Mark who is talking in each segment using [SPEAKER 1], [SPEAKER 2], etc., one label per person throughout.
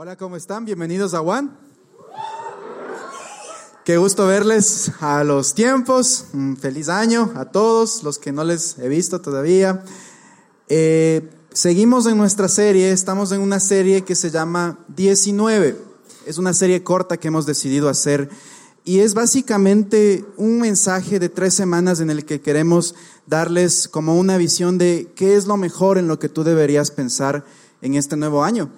[SPEAKER 1] Hola, ¿cómo están? Bienvenidos a Juan. Qué gusto verles a los tiempos. Un feliz año a todos los que no les he visto todavía. Eh, seguimos en nuestra serie, estamos en una serie que se llama 19. Es una serie corta que hemos decidido hacer y es básicamente un mensaje de tres semanas en el que queremos darles como una visión de qué es lo mejor en lo que tú deberías pensar en este nuevo año.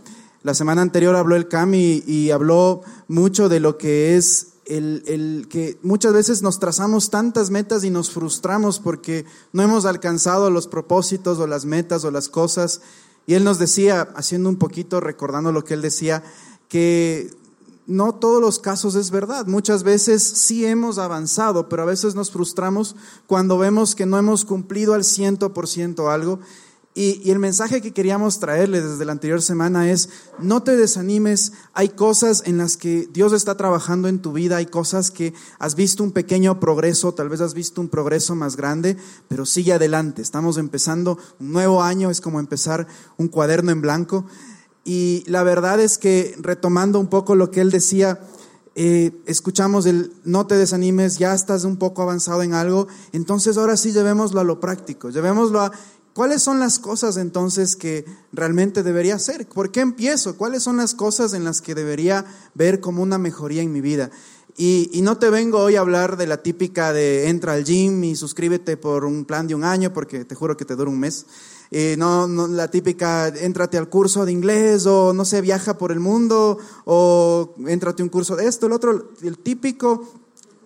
[SPEAKER 1] La semana anterior habló el Cami y, habló mucho de lo que es el, el, que muchas veces nos trazamos tantas metas y nos frustramos porque no hemos alcanzado los propósitos o las metas o las cosas. Y él nos decía, haciendo un poquito, recordando lo que él decía, que no todos los casos es verdad. Muchas veces sí hemos avanzado, pero a veces nos frustramos cuando vemos que no hemos cumplido al ciento por ciento algo. Y, el mensaje que queríamos traerle desde la anterior semana es, no te desanimes, hay cosas en las que Dios está trabajando en tu vida, hay cosas que has visto un pequeño progreso, tal vez has visto un progreso más grande, pero sigue adelante. Estamos empezando un nuevo año, es como empezar un cuaderno en blanco y la verdad es que retomando un poco lo que él decía, eh, escuchamos el no te desanimes, ya estás un poco avanzado en algo, entonces ahora sí llevémoslo a lo práctico, llevémoslo a cuáles son las cosas entonces que realmente debería hacer, por qué empiezo, cuáles son las cosas en las que debería ver como una mejoría en mi vida. Y, no te vengo hoy a hablar de la típica de entra al gym y suscríbete por un plan de un año, porque te juro que te dura un mes. Eh, no, no, la típica, éntrate al curso de inglés o no sé, viaja por el mundo o éntrate un curso de esto, el otro, el típico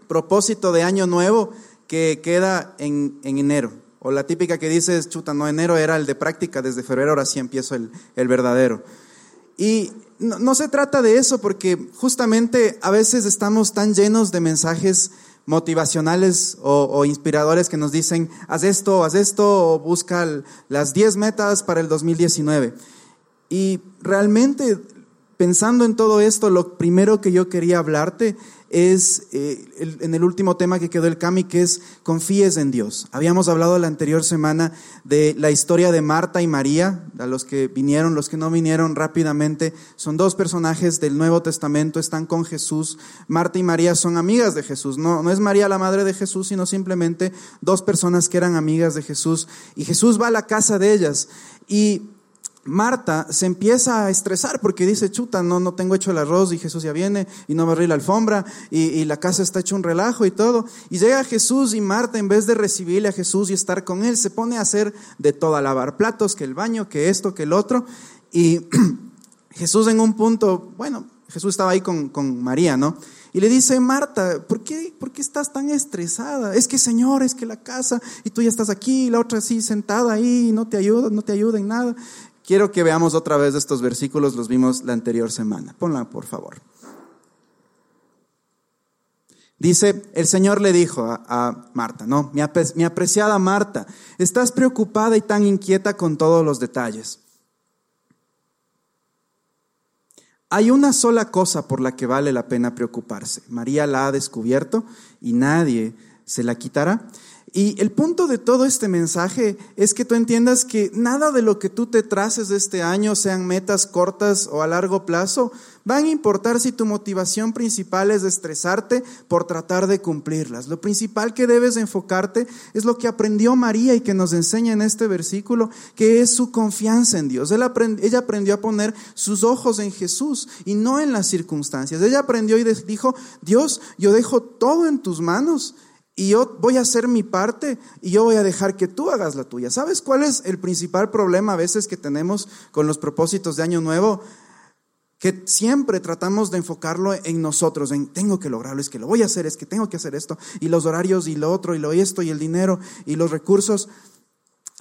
[SPEAKER 1] propósito de año nuevo que queda en, en enero. O la típica que dices, chuta, no, enero era el de práctica, desde febrero ahora sí empiezo el, el verdadero. Y no, se trata de eso porque justamente a veces estamos tan llenos de mensajes motivacionales o, inspiradores que nos dicen, haz esto, haz esto, o busca las 10 metas para el 2019. Y realmente, pensando en todo esto, lo primero que yo quería hablarte es eh, en el último tema que quedó el Cami, que es confíes en Dios. Habíamos hablado la anterior semana de la historia de Marta y María, a los que vinieron, los que no vinieron rápidamente, son dos personajes del Nuevo Testamento, están con Jesús. Marta y María son amigas de Jesús, no, no es María la madre de Jesús, sino simplemente dos personas que eran amigas de Jesús. Y Jesús va a la casa de ellas y Marta se empieza a estresar porque dice, chuta, no, no tengo hecho el arroz y Jesús ya viene y no barrí la alfombra y, y, la casa está hecho un relajo y todo. Y llega Jesús y Marta en vez de recibirle a Jesús y estar con él, se pone a hacer de todo, a lavar platos, que el baño, que esto, que el otro. Y Jesús en un punto, bueno, Jesús estaba ahí con, con María, ¿no? Y le dice, Marta, ¿por qué, ¿por qué estás tan estresada? Es que, Señor, es que la casa, y tú ya estás aquí, y la otra así sentada ahí, y no te ayuda, no te ayuda en nada. Quiero que veamos otra vez estos versículos, los vimos la anterior semana. Ponla, por favor. Dice, el Señor le dijo a, Marta, no, mi, mi apreciada Marta, estás preocupada y tan inquieta con todos los detalles. Hay una sola cosa por la que vale la pena preocuparse. María la ha descubierto y nadie se la quitará. Y el punto de todo este mensaje es que tú entiendas que nada de lo que tú te traces este año, sean metas cortas o a largo plazo, van a importar si tu motivación principal es estresarte por tratar de cumplirlas. Lo principal que debes enfocarte es lo que aprendió María y que nos enseña en este versículo, que es su confianza en Dios. ella aprendió a poner sus ojos en Jesús y no en las circunstancias. Ella aprendió y dijo, Dios, yo dejo todo en tus manos y yo voy a hacer mi parte y yo voy a dejar que tú hagas la tuya. ¿Sabes cuál es el principal problema a veces que tenemos con los propósitos de Año Nuevo? Que siempre tratamos de enfocarlo en nosotros, en tengo que lograrlo, es que lo voy a hacer, es que tengo que hacer esto, y los horarios, y lo otro, y lo esto, y el dinero, y los recursos.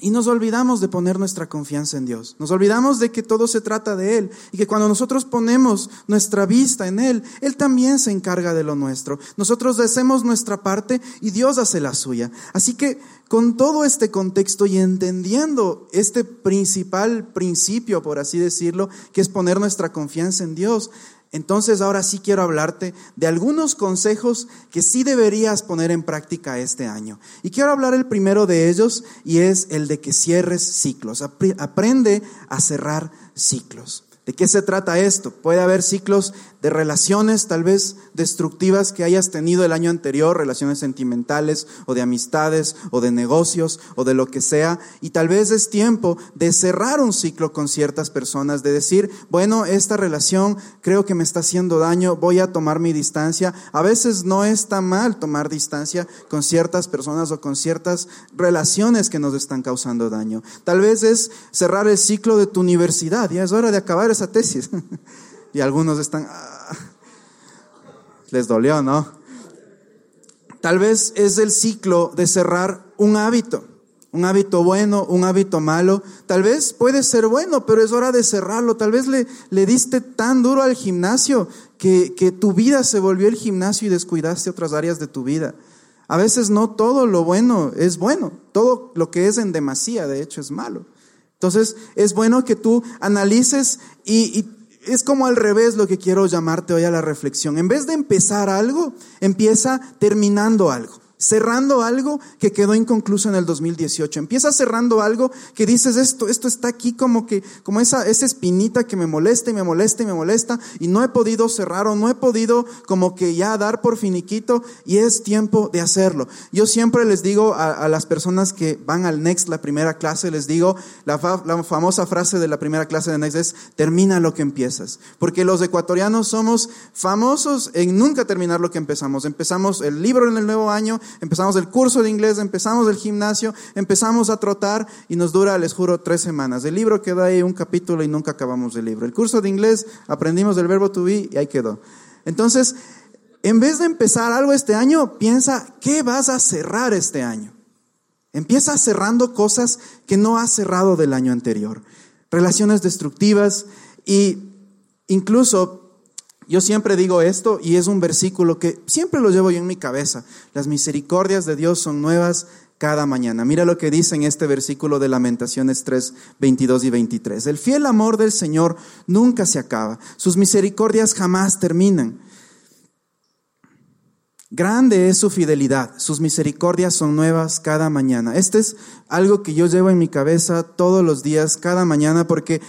[SPEAKER 1] Y nos olvidamos de poner nuestra confianza en Dios. Nos olvidamos de que todo se trata de Él y que cuando nosotros ponemos nuestra vista en Él, Él también se encarga de lo nuestro. Nosotros hacemos nuestra parte y Dios hace la suya. Así que con todo este contexto y entendiendo este principal principio, por así decirlo, que es poner nuestra confianza en Dios, entonces ahora sí quiero hablarte de algunos consejos que sí deberías poner en práctica este año. Y quiero hablar el primero de ellos y es el de que cierres ciclos. Aprende a cerrar ciclos. ¿De qué se trata esto? Puede haber ciclos de relaciones tal vez destructivas que hayas tenido el año anterior, relaciones sentimentales o de amistades o de negocios o de lo que sea, y tal vez es tiempo de cerrar un ciclo con ciertas personas, de decir, bueno, esta relación creo que me está haciendo daño, voy a tomar mi distancia. A veces no está mal tomar distancia con ciertas personas o con ciertas relaciones que nos están causando daño. Tal vez es cerrar el ciclo de tu universidad, ya es hora de acabar esa tesis. y algunos están, ah, les dolió, ¿no? Tal vez es el ciclo de cerrar un hábito, un hábito bueno, un hábito malo. Tal vez puede ser bueno, pero es hora de cerrarlo. Tal vez le, le diste tan duro al gimnasio que, que tu vida se volvió el gimnasio y descuidaste otras áreas de tu vida. A veces no todo lo bueno es bueno, todo lo que es en demasía, de hecho, es malo. Entonces, es bueno que tú analices y, es como al revés lo que quiero llamarte hoy a la reflexión. En vez de empezar algo, empieza terminando algo cerrando algo que quedó inconcluso en el 2018. Empieza cerrando algo que dices, esto, esto está aquí como que, como esa, esa espinita que me molesta y me molesta y me molesta y no he podido cerrar o no he podido como que ya dar por finiquito y es tiempo de hacerlo. Yo siempre les digo a, las personas que van al Next, la primera clase, les digo, la, la famosa frase de la primera clase de Next es, termina lo que empiezas. Porque los ecuatorianos somos famosos en nunca terminar lo que empezamos. Empezamos el libro en el nuevo año, empezamos el curso de inglés, empezamos el gimnasio, empezamos a trotar y nos dura, les juro, tres semanas. El libro queda ahí un capítulo y nunca acabamos el libro. El curso de inglés aprendimos el verbo to be y ahí quedó. Entonces, en vez de empezar algo este año, piensa, ¿qué vas a cerrar este año? Empieza cerrando cosas que no has cerrado del año anterior. Relaciones destructivas y incluso yo siempre digo esto y es un versículo que siempre lo llevo yo en mi cabeza. Las misericordias de Dios son nuevas cada mañana. Mira lo que dice en este versículo de Lamentaciones 3, 22 y 23. El fiel amor del Señor nunca se acaba. Sus misericordias jamás terminan. Grande es su fidelidad, sus misericordias son nuevas cada mañana. Este es algo que yo llevo en mi cabeza todos los días, cada mañana, porque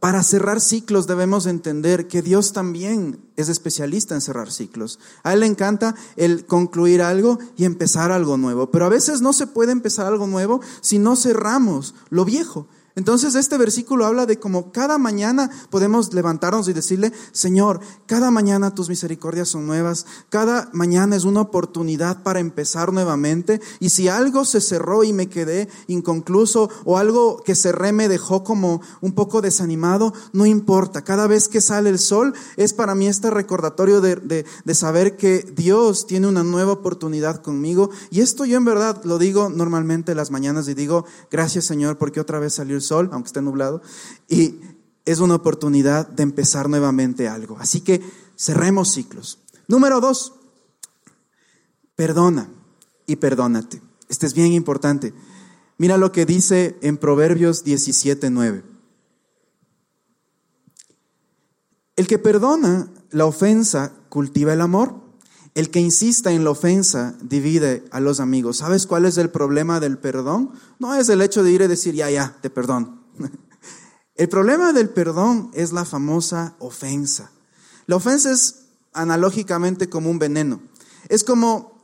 [SPEAKER 1] para cerrar ciclos debemos entender que Dios también es especialista en cerrar ciclos. A Él le encanta el concluir algo y empezar algo nuevo, pero a veces no se puede empezar algo nuevo si no cerramos lo viejo. Entonces este versículo habla de cómo cada mañana podemos levantarnos y decirle, Señor, cada mañana tus misericordias son nuevas, cada mañana es una oportunidad para empezar nuevamente. Y si algo se cerró y me quedé inconcluso o algo que cerré me dejó como un poco desanimado, no importa, cada vez que sale el sol es para mí este recordatorio de, de, de saber que Dios tiene una nueva oportunidad conmigo. Y esto yo en verdad lo digo normalmente las mañanas y digo, gracias Señor porque otra vez salió el sol, aunque esté nublado, y es una oportunidad de empezar nuevamente algo. Así que cerremos ciclos. Número dos, perdona y perdónate. Este es bien importante. Mira lo que dice en Proverbios 17:9. El que perdona la ofensa cultiva el amor. El que insista en la ofensa divide a los amigos. ¿Sabes cuál es el problema del perdón? No es el hecho de ir y decir, ya, ya, te perdono. El problema del perdón es la famosa ofensa. La ofensa es analógicamente como un veneno. Es como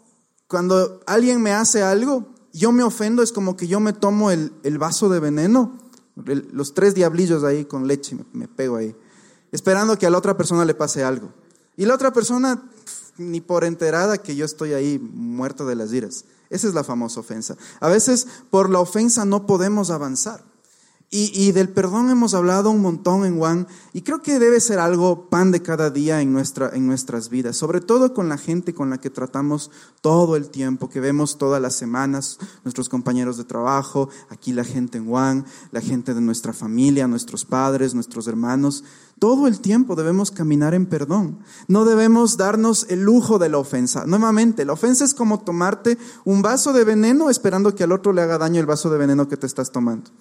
[SPEAKER 1] cuando alguien me hace algo, yo me ofendo, es como que yo me tomo el, vaso de veneno, los tres diablillos ahí con leche, me pego ahí, esperando que a la otra persona le pase algo. Y la otra persona ni por enterada que yo estoy ahí muerto de las iras. Esa es la famosa ofensa. A veces por la ofensa no podemos avanzar. Y, del perdón hemos hablado un montón en Juan y creo que debe ser algo pan de cada día en, nuestra, en nuestras vidas, sobre todo con la gente con la que tratamos todo el tiempo, que vemos todas las semanas, nuestros compañeros de trabajo, aquí la gente en Juan, la gente de nuestra familia, nuestros padres, nuestros hermanos. Todo el tiempo debemos caminar en perdón. No debemos darnos el lujo de la ofensa. Nuevamente, la ofensa es como tomarte un vaso de veneno esperando que al otro le haga daño el vaso de veneno que te estás tomando.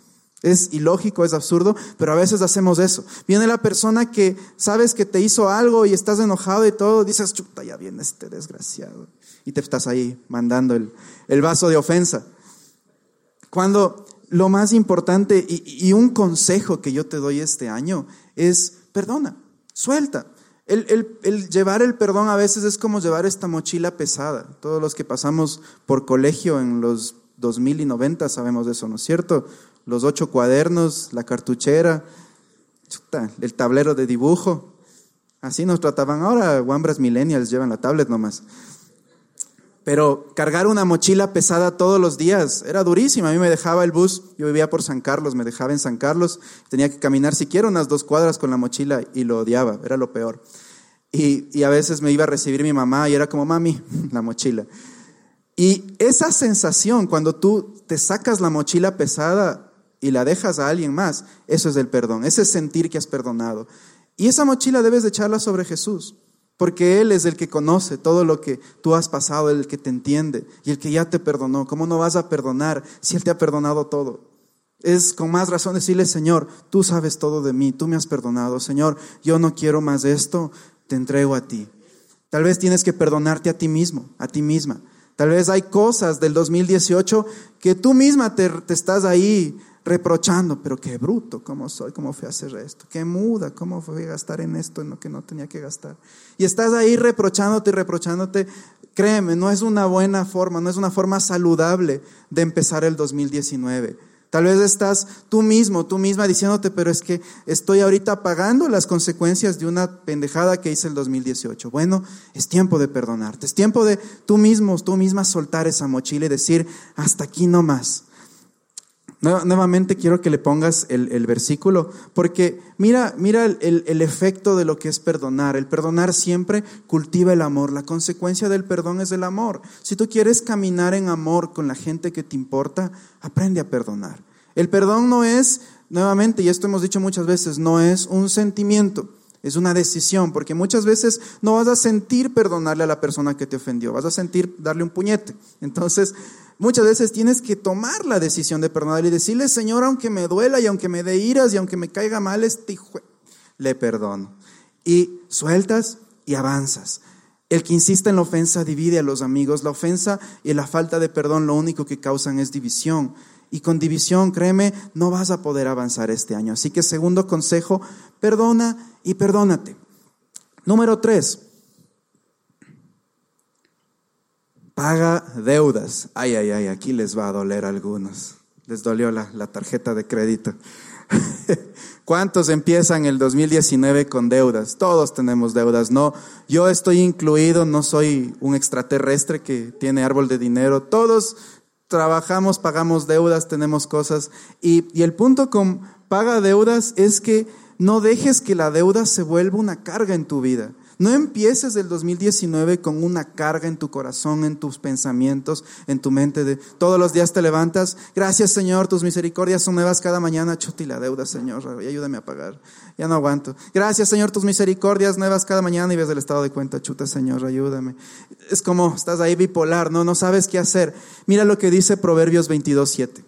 [SPEAKER 1] Es ilógico, es absurdo, pero a veces hacemos eso. Viene la persona que sabes que te hizo algo y estás enojado y todo, dices, chuta, ya viene este desgraciado. Y te estás ahí mandando el, el vaso de ofensa. Cuando lo más importante y, un consejo que yo te doy este año es perdona, suelta. El, el, llevar el perdón a veces es como llevar esta mochila pesada. Todos los que pasamos por colegio en los 2000 y 90 sabemos eso, ¿no es cierto? Los ocho cuadernos, la cartuchera, el tablero de dibujo. Así nos trataban ahora, Wambras Millennials llevan la tablet nomás. Pero cargar una mochila pesada todos los días era durísima. A mí me dejaba el bus, yo vivía por San Carlos, me dejaba en San Carlos, tenía que caminar siquiera unas dos cuadras con la mochila y lo odiaba, era lo peor. Y, y a veces me iba a recibir mi mamá y era como, mami, la mochila. Y esa sensación, cuando tú te sacas la mochila pesada y la dejas a alguien más, eso es el perdón, ese sentir que has perdonado. Y esa mochila debes de echarla sobre Jesús. Porque Él es el que conoce todo lo que tú has pasado, el que te entiende y el que ya te perdonó. ¿Cómo no vas a perdonar si Él te ha perdonado todo? Es con más razón decirle, Señor, tú sabes todo de mí, tú me has perdonado. Señor, yo no quiero más esto, te entrego a ti. Tal vez tienes que perdonarte a ti mismo, a ti misma. Tal vez hay cosas del 2018 que tú misma te, te estás ahí reprochando, pero qué bruto, cómo soy, cómo fui a hacer esto, qué muda, cómo fui a gastar en esto, en lo que no tenía que gastar. Y estás ahí reprochándote y reprochándote, créeme, no es una buena forma, no es una forma saludable de empezar el 2019. Tal vez estás tú mismo, tú misma diciéndote, pero es que estoy ahorita pagando las consecuencias de una pendejada que hice el 2018. Bueno, es tiempo de perdonarte, es tiempo de tú mismo, tú misma soltar esa mochila y decir, hasta aquí no más. Nuevamente quiero que le pongas el, versículo, porque mira, mira el, el, efecto de lo que es perdonar. El perdonar siempre cultiva el amor. La consecuencia del perdón es el amor. Si tú quieres caminar en amor con la gente que te importa, aprende a perdonar. El perdón no es, nuevamente, y esto hemos dicho muchas veces, no es un sentimiento. Es una decisión, porque muchas veces no vas a sentir perdonarle a la persona que te ofendió, vas a sentir darle un puñete. Entonces, muchas veces tienes que tomar la decisión de perdonar y decirle, Señor, aunque me duela y aunque me dé iras y aunque me caiga mal este le perdono. Y sueltas y avanzas. El que insiste en la ofensa divide a los amigos. La ofensa y la falta de perdón lo único que causan es división. Y con división, créeme, no vas a poder avanzar este año. Así que segundo consejo, perdona y perdónate. Número tres, Paga deudas. Ay, ay, ay, aquí les va a doler a algunos. Les dolió la, la tarjeta de crédito. ¿Cuántos empiezan el 2019 con deudas? Todos tenemos deudas, ¿no? Yo estoy incluido, no soy un extraterrestre que tiene árbol de dinero. Todos trabajamos, pagamos deudas, tenemos cosas. Y, y el punto con paga deudas es que no dejes que la deuda se vuelva una carga en tu vida. No empieces el 2019 con una carga en tu corazón, en tus pensamientos, en tu mente. De, todos los días te levantas, gracias Señor, tus misericordias son nuevas cada mañana. Chuti la deuda, Señor, ayúdame a pagar. Ya no aguanto. Gracias Señor, tus misericordias nuevas cada mañana y ves el estado de cuenta. Chuta Señor, ayúdame. Es como estás ahí bipolar, no, no sabes qué hacer. Mira lo que dice Proverbios 22, 7.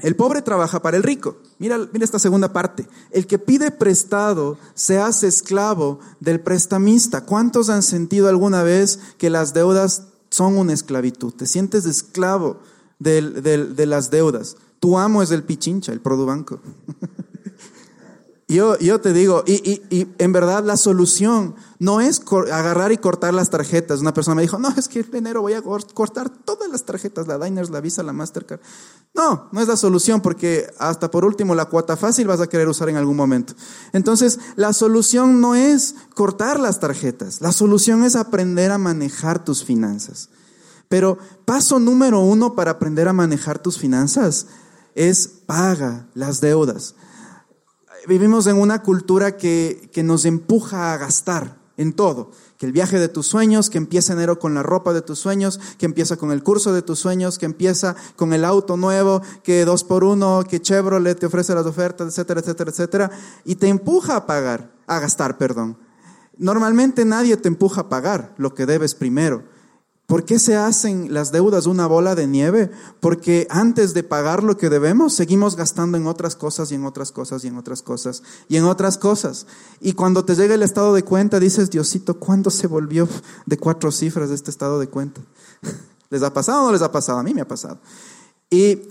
[SPEAKER 1] El pobre trabaja para el rico. Mira, mira esta segunda parte. El que pide prestado se hace esclavo del prestamista. ¿Cuántos han sentido alguna vez que las deudas son una esclavitud? Te sientes esclavo de las deudas. Tu amo es el pichincha, el produbanco. Yo, yo te digo, y, y, y, en verdad la solución no es agarrar y cortar las tarjetas. Una persona me dijo, no, es que en enero voy a cortar todas las tarjetas, la Diners, la Visa, la Mastercard. No, no es la solución porque hasta por último la cuota fácil vas a querer usar en algún momento. Entonces, la solución no es cortar las tarjetas, la solución es aprender a manejar tus finanzas. Pero paso número uno para aprender a manejar tus finanzas es paga las deudas vivimos en una cultura que, que nos empuja a gastar en todo. Que el viaje de tus sueños, que empieza enero con la ropa de tus sueños, que empieza con el curso de tus sueños, que empieza con el auto nuevo, que dos por uno, que Chevrolet te ofrece las ofertas, etcétera, etcétera, etcétera. Y te empuja a pagar, a gastar, perdón. Normalmente nadie te empuja a pagar lo que debes primero. ¿Por qué se hacen las deudas una bola de nieve? Porque antes de pagar lo que debemos, seguimos gastando en otras cosas y en otras cosas y en otras cosas y en otras cosas. Y cuando te llega el estado de cuenta, dices, Diosito, ¿cuándo se volvió de cuatro cifras este estado de cuenta? ¿Les ha pasado o no les ha pasado? A mí me ha pasado. Y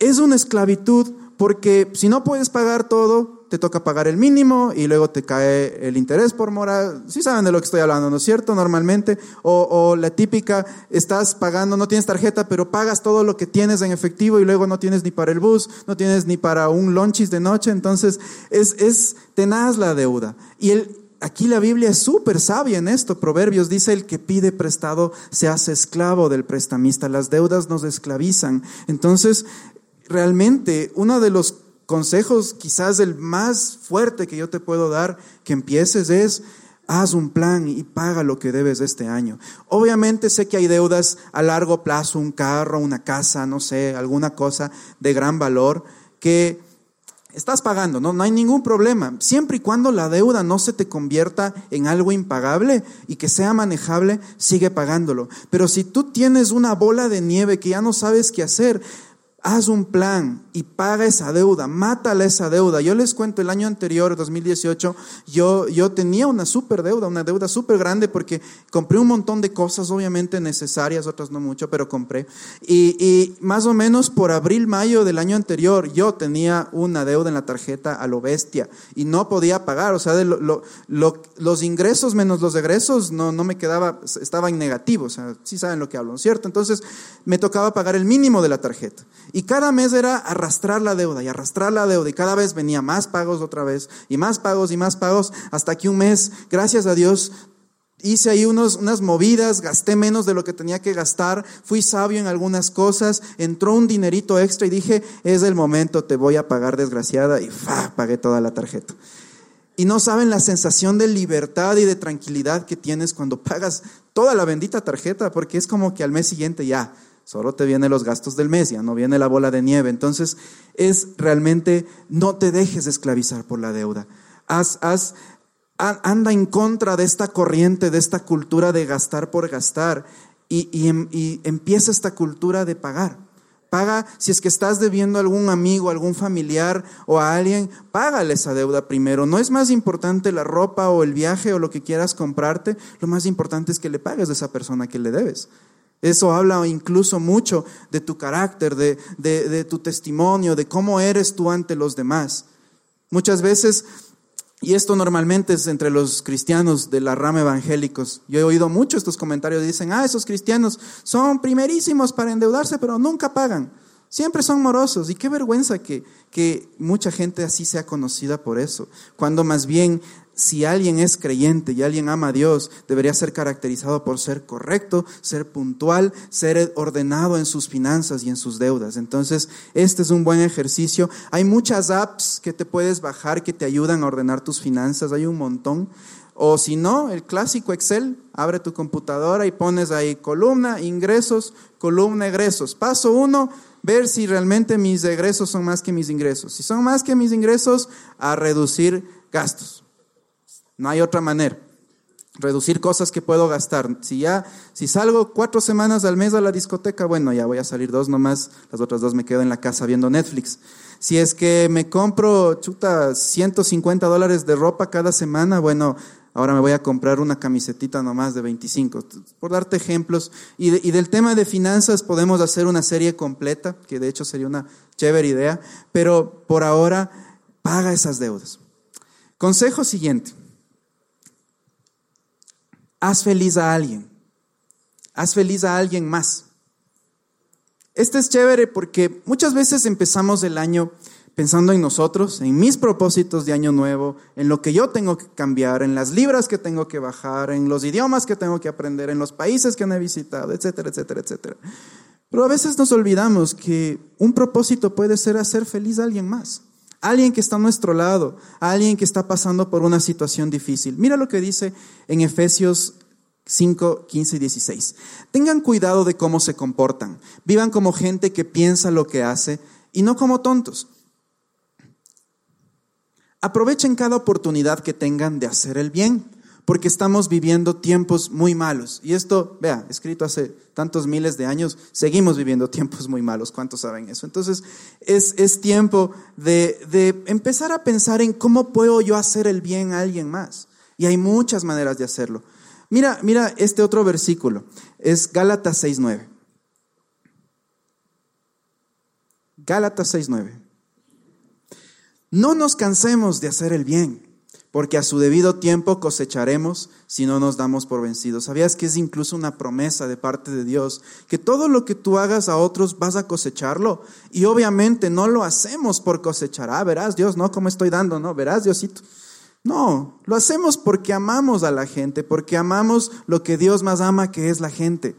[SPEAKER 1] es una esclavitud porque si no puedes pagar todo, te toca pagar el mínimo y luego te cae el interés por mora. Sí saben de lo que estoy hablando, ¿no es cierto? Normalmente. O, la típica, estás pagando, no tienes tarjeta, pero pagas todo lo que tienes en efectivo y luego no tienes ni para el bus, no tienes ni para un lunchis de noche. Entonces, es, es tenaz la deuda. Y el, aquí la Biblia es súper sabia en esto. Proverbios dice, el que pide prestado se hace esclavo del prestamista. Las deudas nos esclavizan. Entonces, realmente, uno de los consejos, quizás el más fuerte que yo te puedo dar, que empieces es, haz un plan y paga lo que debes este año. Obviamente sé que hay deudas a largo plazo, un carro, una casa, no sé, alguna cosa de gran valor que estás pagando, ¿no? no hay ningún problema, siempre y cuando la deuda no se te convierta en algo impagable y que sea manejable, sigue pagándolo. Pero si tú tienes una bola de nieve que ya no sabes qué hacer, haz un plan y paga esa deuda, mátala esa deuda. Yo les cuento, el año anterior, 2018, yo, yo tenía una súper deuda, una deuda súper grande porque compré un montón de cosas, obviamente necesarias, otras no mucho, pero compré. Y, y más o menos por abril, mayo del año anterior, yo tenía una deuda en la tarjeta a lo bestia y no podía pagar, o sea, los ingresos menos los egresos no, no me quedaba, estaba en negativo, o sea, sí saben lo que hablo, ¿cierto? Entonces me tocaba pagar el mínimo de la tarjeta. Y cada mes era arrastrar la deuda y arrastrar la deuda y cada vez venía más pagos otra vez y más pagos y más pagos hasta que un mes, gracias a Dios, hice ahí unos, unas movidas, gasté menos de lo que tenía que gastar, fui sabio en algunas cosas, entró un dinerito extra y dije, es el momento, te voy a pagar desgraciada y pagué toda la tarjeta. Y no saben la sensación de libertad y de tranquilidad que tienes cuando pagas toda la bendita tarjeta, porque es como que al mes siguiente ya, Solo te vienen los gastos del mes, ya no viene la bola de nieve. Entonces, es realmente, no te dejes esclavizar por la deuda. Haz, haz, anda en contra de esta corriente, de esta cultura de gastar por gastar y, y, em, y empieza esta cultura de pagar. Paga, si es que estás debiendo a algún amigo, algún familiar o a alguien, págale esa deuda primero. No es más importante la ropa o el viaje o lo que quieras comprarte, lo más importante es que le pagues a esa persona que le debes. Eso habla incluso mucho de tu carácter, de, de, tu testimonio, de cómo eres tú ante los demás. Muchas veces, y esto normalmente es entre los cristianos de la rama evangélicos, yo he oído mucho estos comentarios, dicen, ah, esos cristianos son primerísimos para endeudarse, pero nunca pagan. Siempre son morosos. Y qué vergüenza que, que mucha gente así sea conocida por eso. Cuando más bien si alguien es creyente y alguien ama a Dios, debería ser caracterizado por ser correcto, ser puntual, ser ordenado en sus finanzas y en sus deudas. Entonces, este es un buen ejercicio. Hay muchas apps que te puedes bajar que te ayudan a ordenar tus finanzas, hay un montón. O si no, el clásico Excel, abre tu computadora y pones ahí columna, ingresos, columna, egresos. Paso uno, ver si realmente mis egresos son más que mis ingresos. Si son más que mis ingresos, a reducir gastos. No hay otra manera. Reducir cosas que puedo gastar. Si ya, si salgo cuatro semanas al mes a la discoteca, bueno, ya voy a salir dos nomás, las otras dos me quedo en la casa viendo Netflix. Si es que me compro, chuta, 150 dólares de ropa cada semana, bueno, ahora me voy a comprar una camisetita nomás de 25. Por darte ejemplos. Y, y del tema de finanzas podemos hacer una serie completa, que de hecho sería una chévere idea, pero por ahora paga esas deudas. Consejo siguiente. Haz feliz a alguien. Haz feliz a alguien más. Este es chévere porque muchas veces empezamos el año pensando en nosotros, en mis propósitos de año nuevo, en lo que yo tengo que cambiar, en las libras que tengo que bajar, en los idiomas que tengo que aprender, en los países que he visitado, etcétera, etcétera, etcétera. Pero a veces nos olvidamos que un propósito puede ser hacer feliz a alguien más alguien que está a nuestro lado, alguien que está pasando por una situación difícil. Mira lo que dice en Efesios 5, 15 y 16. Tengan cuidado de cómo se comportan. Vivan como gente que piensa lo que hace y no como tontos. Aprovechen cada oportunidad que tengan de hacer el bien porque estamos viviendo tiempos muy malos. Y esto, vea, escrito hace tantos miles de años, seguimos viviendo tiempos muy malos. ¿Cuántos saben eso? Entonces, es, es tiempo de, de empezar a pensar en cómo puedo yo hacer el bien a alguien más. Y hay muchas maneras de hacerlo. Mira, mira este otro versículo. Es Gálatas 6.9. Gálatas 6:9. No nos cansemos de hacer el bien, porque a su debido tiempo cosecharemos si no nos damos por vencidos. ¿Sabías que es incluso una promesa de parte de Dios? Que todo lo que tú hagas a otros vas a cosecharlo. Y obviamente no lo hacemos por cosechar. Ah, verás Dios, no, como estoy dando, no, verás Diosito. No, lo hacemos porque amamos a la gente, porque amamos lo que Dios más ama, que es la gente.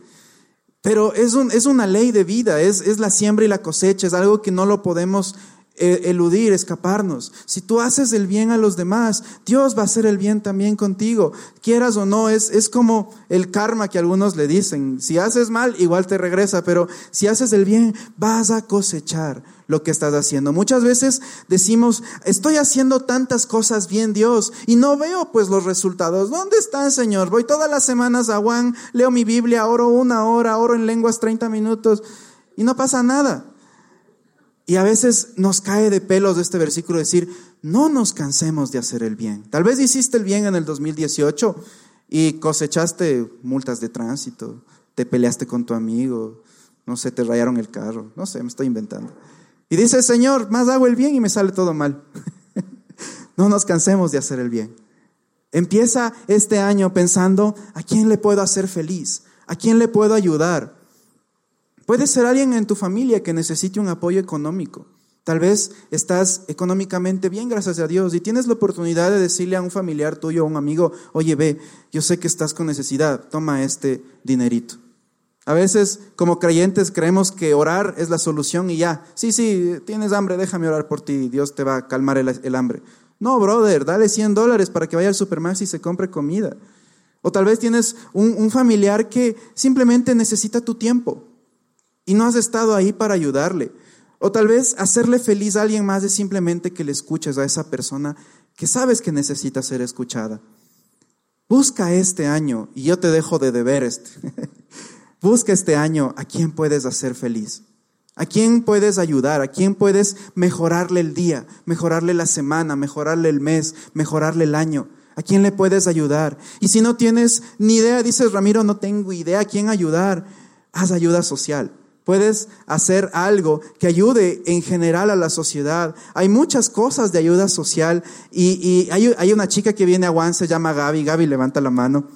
[SPEAKER 1] Pero es, un, es una ley de vida, es, es la siembra y la cosecha, es algo que no lo podemos eludir, escaparnos. Si tú haces el bien a los demás, Dios va a hacer el bien también contigo. Quieras o no, es, es como el karma que algunos le dicen. Si haces mal, igual te regresa, pero si haces el bien, vas a cosechar lo que estás haciendo. Muchas veces decimos, estoy haciendo tantas cosas bien, Dios, y no veo pues los resultados. ¿Dónde están, Señor? Voy todas las semanas a Juan, leo mi Biblia, oro una hora, oro en lenguas 30 minutos, y no pasa nada. Y a veces nos cae de pelos este versículo decir, no nos cansemos de hacer el bien. Tal vez hiciste el bien en el 2018 y cosechaste multas de tránsito, te peleaste con tu amigo, no sé, te rayaron el carro, no sé, me estoy inventando. Y dice, Señor, más hago el bien y me sale todo mal. no nos cansemos de hacer el bien. Empieza este año pensando, ¿a quién le puedo hacer feliz? ¿A quién le puedo ayudar? Puede ser alguien en tu familia que necesite un apoyo económico. Tal vez estás económicamente bien, gracias a Dios, y tienes la oportunidad de decirle a un familiar tuyo o un amigo, oye, ve, yo sé que estás con necesidad, toma este dinerito. A veces, como creyentes, creemos que orar es la solución y ya. Sí, sí, tienes hambre, déjame orar por ti, Dios te va a calmar el, hambre. No, brother, dale 100 dólares para que vaya al supermercado y se compre comida. O tal vez tienes un familiar que simplemente necesita tu tiempo y no has estado ahí para ayudarle. O tal vez hacerle feliz a alguien más es simplemente que le escuches a esa persona que sabes que necesita ser escuchada. Busca este año, y yo te dejo de deber este. Busca este año a quién puedes hacer feliz, a quién puedes ayudar, a quién puedes mejorarle el día, mejorarle la semana, mejorarle el mes, mejorarle el año. ¿A quién le puedes ayudar? Y si no tienes ni idea, dices, Ramiro, no tengo idea a quién ayudar, haz ayuda social. Puedes hacer algo que ayude en general a la sociedad. Hay muchas cosas de ayuda social y, hay, una chica que viene a Juan, se llama Gaby. Gaby, levanta la mano.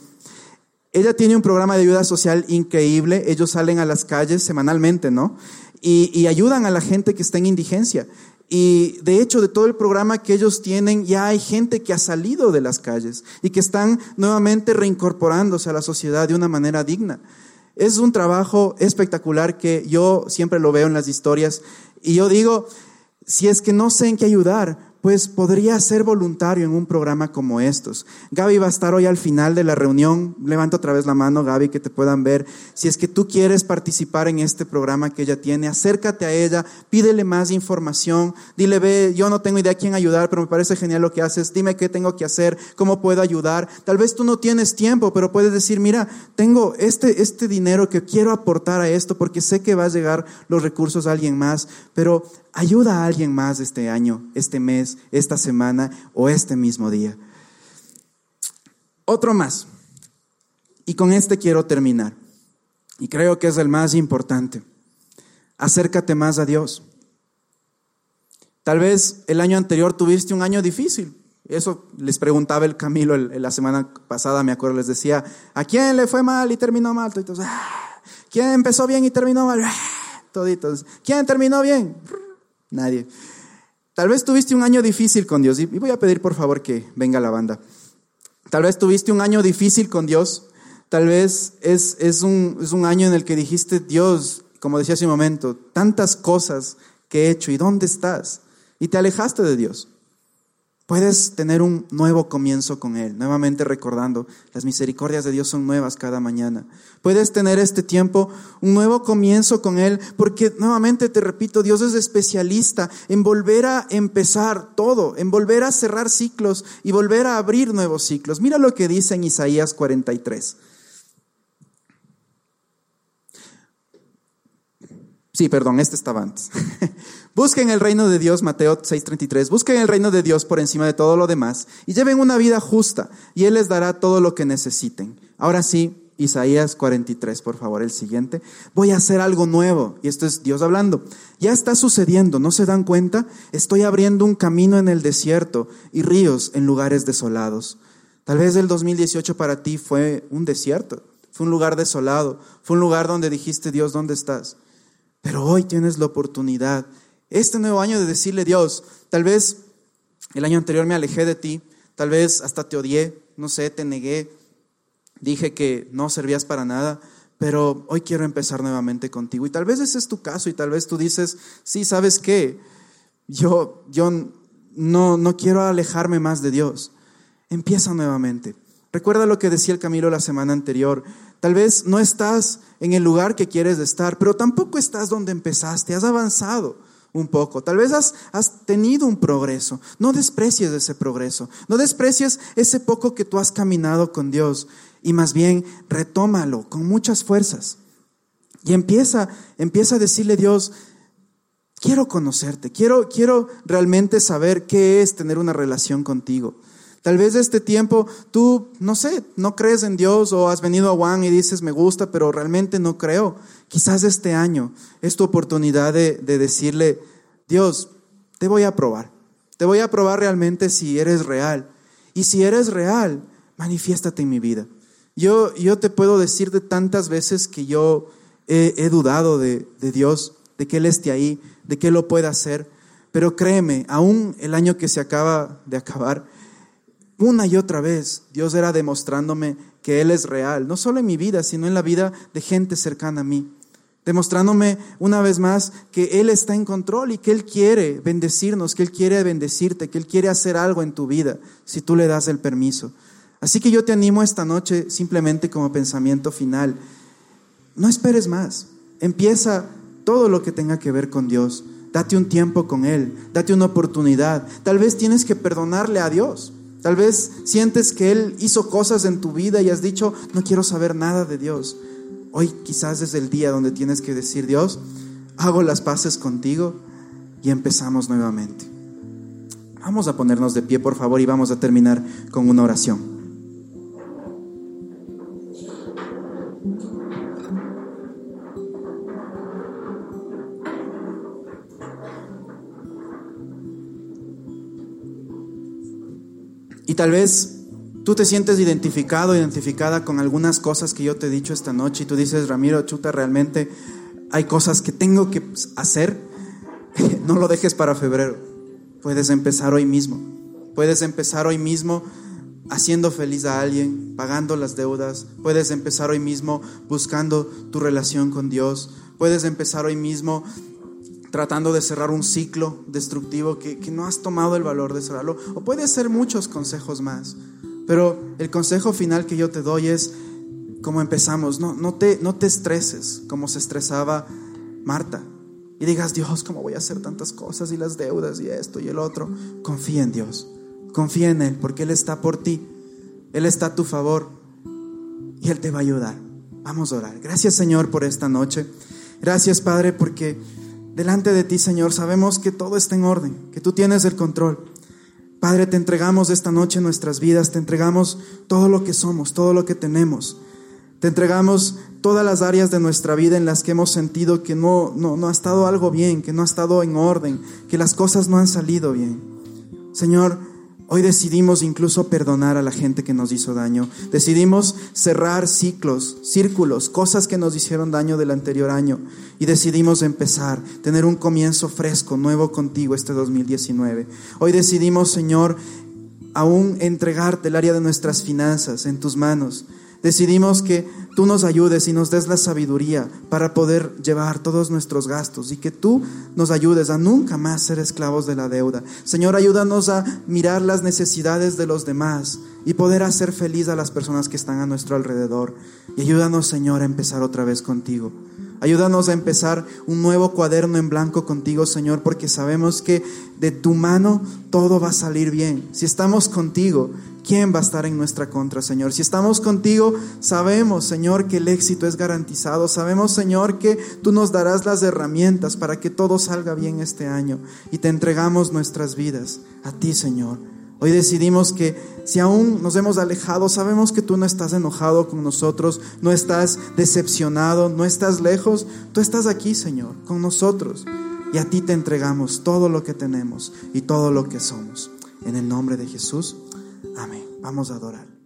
[SPEAKER 1] Ella tiene un programa de ayuda social increíble. Ellos salen a las calles semanalmente, ¿no? Y, y ayudan a la gente que está en indigencia. Y de hecho, de todo el programa que ellos tienen, ya hay gente que ha salido de las calles y que están nuevamente reincorporándose a la sociedad de una manera digna. Es un trabajo espectacular que yo siempre lo veo en las historias. Y yo digo, si es que no sé en qué ayudar, pues podría ser voluntario en un programa como estos. Gaby va a estar hoy al final de la reunión. Levanta otra vez la mano, Gaby, que te puedan ver. Si es que tú quieres participar en este programa que ella tiene, acércate a ella, pídele más información, dile, ve, yo no tengo idea a quién ayudar, pero me parece genial lo que haces, dime qué tengo que hacer, cómo puedo ayudar. Tal vez tú no tienes tiempo, pero puedes decir, mira, tengo este, este dinero que quiero aportar a esto porque sé que va a llegar los recursos a alguien más, pero Ayuda a alguien más este año, este mes, esta semana o este mismo día. Otro más. Y con este quiero terminar. Y creo que es el más importante. Acércate más a Dios. Tal vez el año anterior tuviste un año difícil. Eso les preguntaba el Camilo la semana pasada, me acuerdo, les decía, ¿a quién le fue mal y terminó mal? Ah". ¿Quién empezó bien y terminó mal? Ah", toditos. ¿Quién terminó bien? Nadie. Tal vez tuviste un año difícil con Dios y voy a pedir por favor que venga la banda. Tal vez tuviste un año difícil con Dios. Tal vez es, es, un, es un año en el que dijiste, Dios, como decía hace un momento, tantas cosas que he hecho y dónde estás. Y te alejaste de Dios. Puedes tener un nuevo comienzo con Él, nuevamente recordando, las misericordias de Dios son nuevas cada mañana. Puedes tener este tiempo, un nuevo comienzo con Él, porque nuevamente te repito, Dios es especialista en volver a empezar todo, en volver a cerrar ciclos y volver a abrir nuevos ciclos. Mira lo que dice en Isaías 43. Sí, perdón, este estaba antes. Busquen el reino de Dios, Mateo 6:33. Busquen el reino de Dios por encima de todo lo demás y lleven una vida justa y Él les dará todo lo que necesiten. Ahora sí, Isaías 43, por favor, el siguiente. Voy a hacer algo nuevo. Y esto es Dios hablando. Ya está sucediendo, ¿no se dan cuenta? Estoy abriendo un camino en el desierto y ríos en lugares desolados. Tal vez el 2018 para ti fue un desierto, fue un lugar desolado, fue un lugar donde dijiste, Dios, ¿dónde estás? Pero hoy tienes la oportunidad, este nuevo año, de decirle, Dios, tal vez el año anterior me alejé de ti, tal vez hasta te odié, no sé, te negué, dije que no servías para nada, pero hoy quiero empezar nuevamente contigo. Y tal vez ese es tu caso y tal vez tú dices, sí, ¿sabes qué? Yo, yo no, no quiero alejarme más de Dios. Empieza nuevamente. Recuerda lo que decía el Camilo la semana anterior. Tal vez no estás en el lugar que quieres estar, pero tampoco estás donde empezaste, has avanzado un poco. Tal vez has, tenido un progreso. No desprecies ese progreso. No desprecies ese poco que tú has caminado con Dios y más bien retómalo con muchas fuerzas. Y empieza, empieza a decirle Dios, quiero conocerte, quiero, quiero realmente saber qué es tener una relación contigo. Tal vez de este tiempo tú, no sé, no crees en Dios o has venido a Juan y dices, me gusta, pero realmente no creo. Quizás este año es tu oportunidad de, de decirle, Dios, te voy a probar. Te voy a probar realmente si eres real. Y si eres real, manifiéstate en mi vida. Yo, yo te puedo decir de tantas veces que yo he, dudado de, de, Dios, de que Él esté ahí, de que Él lo pueda hacer. Pero créeme, aún el año que se acaba de acabar, una y otra vez Dios era demostrándome que Él es real, no solo en mi vida, sino en la vida de gente cercana a mí. Demostrándome una vez más que Él está en control y que Él quiere bendecirnos, que Él quiere bendecirte, que Él quiere hacer algo en tu vida si tú le das el permiso. Así que yo te animo esta noche simplemente como pensamiento final. No esperes más. Empieza todo lo que tenga que ver con Dios. Date un tiempo con Él. Date una oportunidad. Tal vez tienes que perdonarle a Dios. Tal vez sientes que Él hizo cosas en tu vida y has dicho, no quiero saber nada de Dios. Hoy quizás es el día donde tienes que decir, Dios, hago las paces contigo y empezamos nuevamente. Vamos a ponernos de pie, por favor, y vamos a terminar con una oración. Tal vez tú te sientes identificado, identificada con algunas cosas que yo te he dicho esta noche y tú dices, Ramiro, chuta, realmente hay cosas que tengo que hacer. no lo dejes para febrero. Puedes empezar hoy mismo. Puedes empezar hoy mismo haciendo feliz a alguien, pagando las deudas. Puedes empezar hoy mismo buscando tu relación con Dios. Puedes empezar hoy mismo tratando de cerrar un ciclo destructivo que, no has tomado el valor de cerrarlo. O puede ser muchos consejos más. Pero el consejo final que yo te doy es, como empezamos, no, no, te, no te estreses como se estresaba Marta. Y digas, Dios, ¿cómo voy a hacer tantas cosas y las deudas y esto y el otro? Confía en Dios, confía en Él, porque Él está por ti, Él está a tu favor y Él te va a ayudar. Vamos a orar. Gracias Señor por esta noche. Gracias Padre porque delante de ti, Señor, sabemos que todo está en orden, que tú tienes el control. Padre, te entregamos esta noche nuestras vidas, te entregamos todo lo que somos, todo lo que tenemos. Te entregamos todas las áreas de nuestra vida en las que hemos sentido que no, no, no ha estado algo bien, que no ha estado en orden, que las cosas no han salido bien. Señor, Hoy decidimos incluso perdonar a la gente que nos hizo daño. Decidimos cerrar ciclos, círculos, cosas que nos hicieron daño del anterior año. Y decidimos empezar, tener un comienzo fresco, nuevo contigo este 2019. Hoy decidimos, Señor, aún entregarte el área de nuestras finanzas en tus manos. Decidimos que tú nos ayudes y nos des la sabiduría para poder llevar todos nuestros gastos y que tú nos ayudes a nunca más ser esclavos de la deuda. Señor, ayúdanos a mirar las necesidades de los demás y poder hacer feliz a las personas que están a nuestro alrededor. Y ayúdanos, Señor, a empezar otra vez contigo. Ayúdanos a empezar un nuevo cuaderno en blanco contigo, Señor, porque sabemos que de tu mano todo va a salir bien. Si estamos contigo, ¿quién va a estar en nuestra contra, Señor? Si estamos contigo, sabemos, Señor, que el éxito es garantizado. Sabemos, Señor, que tú nos darás las herramientas para que todo salga bien este año. Y te entregamos nuestras vidas a ti, Señor. Hoy decidimos que si aún nos hemos alejado, sabemos que tú no estás enojado con nosotros, no estás decepcionado, no estás lejos, tú estás aquí, Señor, con nosotros. Y a ti te entregamos todo lo que tenemos y todo lo que somos. En el nombre de Jesús, amén. Vamos a adorar.